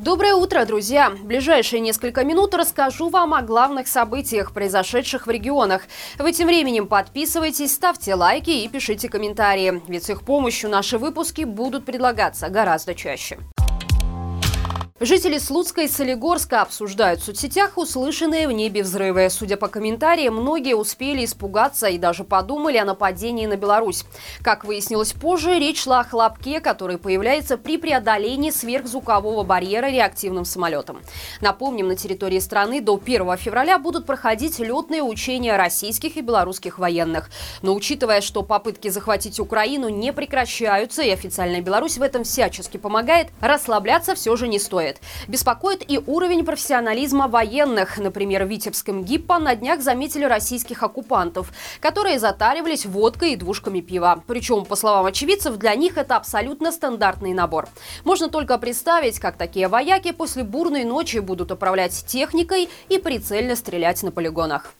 Доброе утро, друзья! В ближайшие несколько минут расскажу вам о главных событиях, произошедших в регионах. Вы тем временем подписывайтесь, ставьте лайки и пишите комментарии, ведь с их помощью наши выпуски будут предлагаться гораздо чаще. Жители Слуцка и Солигорска обсуждают в соцсетях услышанные в небе взрывы. Судя по комментариям, многие успели испугаться и даже подумали о нападении на Беларусь. Как выяснилось позже, речь шла о хлопке, который появляется при преодолении сверхзвукового барьера реактивным самолетом. Напомним, на территории страны до 1 февраля будут проходить летные учения российских и белорусских военных. Но учитывая, что попытки захватить Украину не прекращаются и официальная Беларусь в этом всячески помогает, расслабляться все же не стоит беспокоит. Беспокоит и уровень профессионализма военных. Например, в Витебском ГИППо на днях заметили российских оккупантов, которые затаривались водкой и двушками пива. Причем, по словам очевидцев, для них это абсолютно стандартный набор. Можно только представить, как такие вояки после бурной ночи будут управлять техникой и прицельно стрелять на полигонах.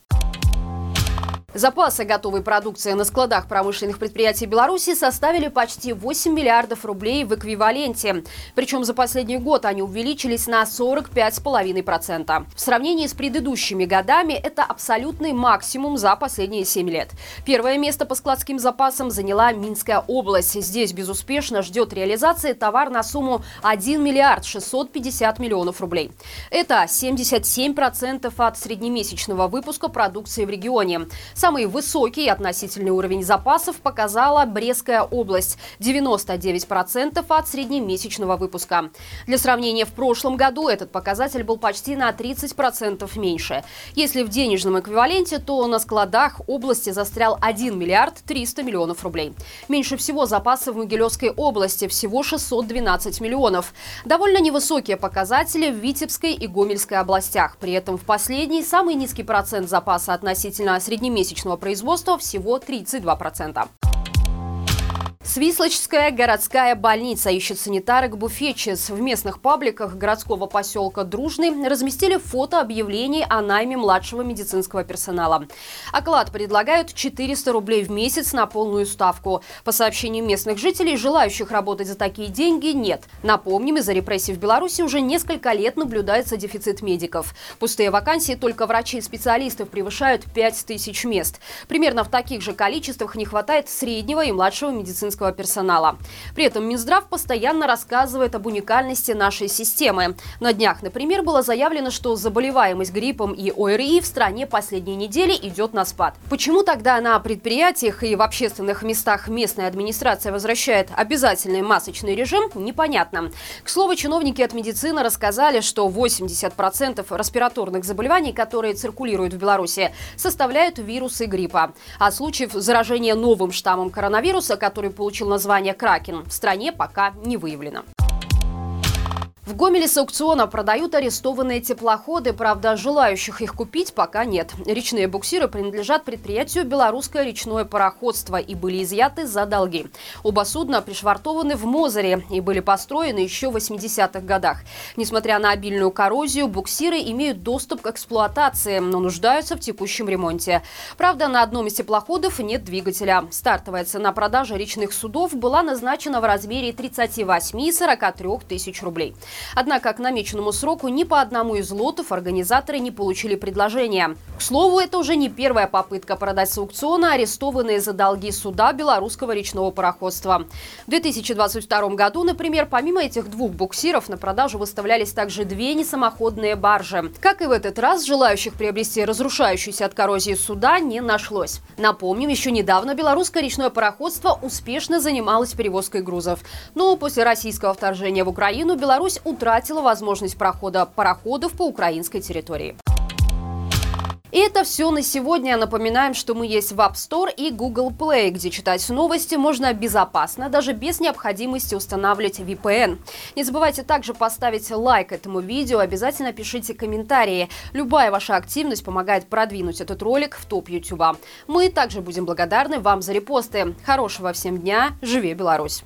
Запасы готовой продукции на складах промышленных предприятий Беларуси составили почти 8 миллиардов рублей в эквиваленте. Причем за последний год они увеличились на 45,5%. В сравнении с предыдущими годами это абсолютный максимум за последние 7 лет. Первое место по складским запасам заняла Минская область. Здесь безуспешно ждет реализации товар на сумму 1 миллиард 650 миллионов рублей. Это 77% от среднемесячного выпуска продукции в регионе. Самый высокий относительный уровень запасов показала Брестская область – 99% от среднемесячного выпуска. Для сравнения, в прошлом году этот показатель был почти на 30% меньше. Если в денежном эквиваленте, то на складах области застрял 1 миллиард 300 миллионов рублей. Меньше всего запасы в Могилевской области – всего 612 миллионов. Довольно невысокие показатели в Витебской и Гомельской областях. При этом в последней самый низкий процент запаса относительно среднемесячного месячного производства всего 32%. Свислочская городская больница ищет санитарок буфетчиц. В местных пабликах городского поселка Дружный разместили фото объявлений о найме младшего медицинского персонала. Оклад предлагают 400 рублей в месяц на полную ставку. По сообщениям местных жителей, желающих работать за такие деньги нет. Напомним, из-за репрессий в Беларуси уже несколько лет наблюдается дефицит медиков. Пустые вакансии только врачей и специалистов превышают 5000 мест. Примерно в таких же количествах не хватает среднего и младшего медицинского медицинского персонала. При этом Минздрав постоянно рассказывает об уникальности нашей системы. На днях, например, было заявлено, что заболеваемость гриппом и ОРИ в стране последние недели идет на спад. Почему тогда на предприятиях и в общественных местах местная администрация возвращает обязательный масочный режим, непонятно. К слову, чиновники от медицины рассказали, что 80% респираторных заболеваний, которые циркулируют в Беларуси, составляют вирусы гриппа. А случаев заражения новым штаммом коронавируса, который получил название «Кракен», в стране пока не выявлено. В Гомеле с аукциона продают арестованные теплоходы, правда, желающих их купить пока нет. Речные буксиры принадлежат предприятию «Белорусское речное пароходство» и были изъяты за долги. Оба судна пришвартованы в Мозере и были построены еще в 80-х годах. Несмотря на обильную коррозию, буксиры имеют доступ к эксплуатации, но нуждаются в текущем ремонте. Правда, на одном из теплоходов нет двигателя. Стартовая цена продажи речных судов была назначена в размере 38-43 тысяч рублей. Однако к намеченному сроку ни по одному из лотов организаторы не получили предложения. К слову, это уже не первая попытка продать с аукциона арестованные за долги суда белорусского речного пароходства. В 2022 году, например, помимо этих двух буксиров на продажу выставлялись также две несамоходные баржи. Как и в этот раз, желающих приобрести разрушающуюся от коррозии суда не нашлось. Напомним, еще недавно белорусское речное пароходство успешно занималось перевозкой грузов. Но после российского вторжения в Украину Беларусь утратила возможность прохода пароходов по украинской территории. И это все на сегодня. Напоминаем, что мы есть в App Store и Google Play, где читать новости можно безопасно, даже без необходимости устанавливать VPN. Не забывайте также поставить лайк этому видео, обязательно пишите комментарии. Любая ваша активность помогает продвинуть этот ролик в топ YouTube. Мы также будем благодарны вам за репосты. Хорошего всем дня. Живи Беларусь!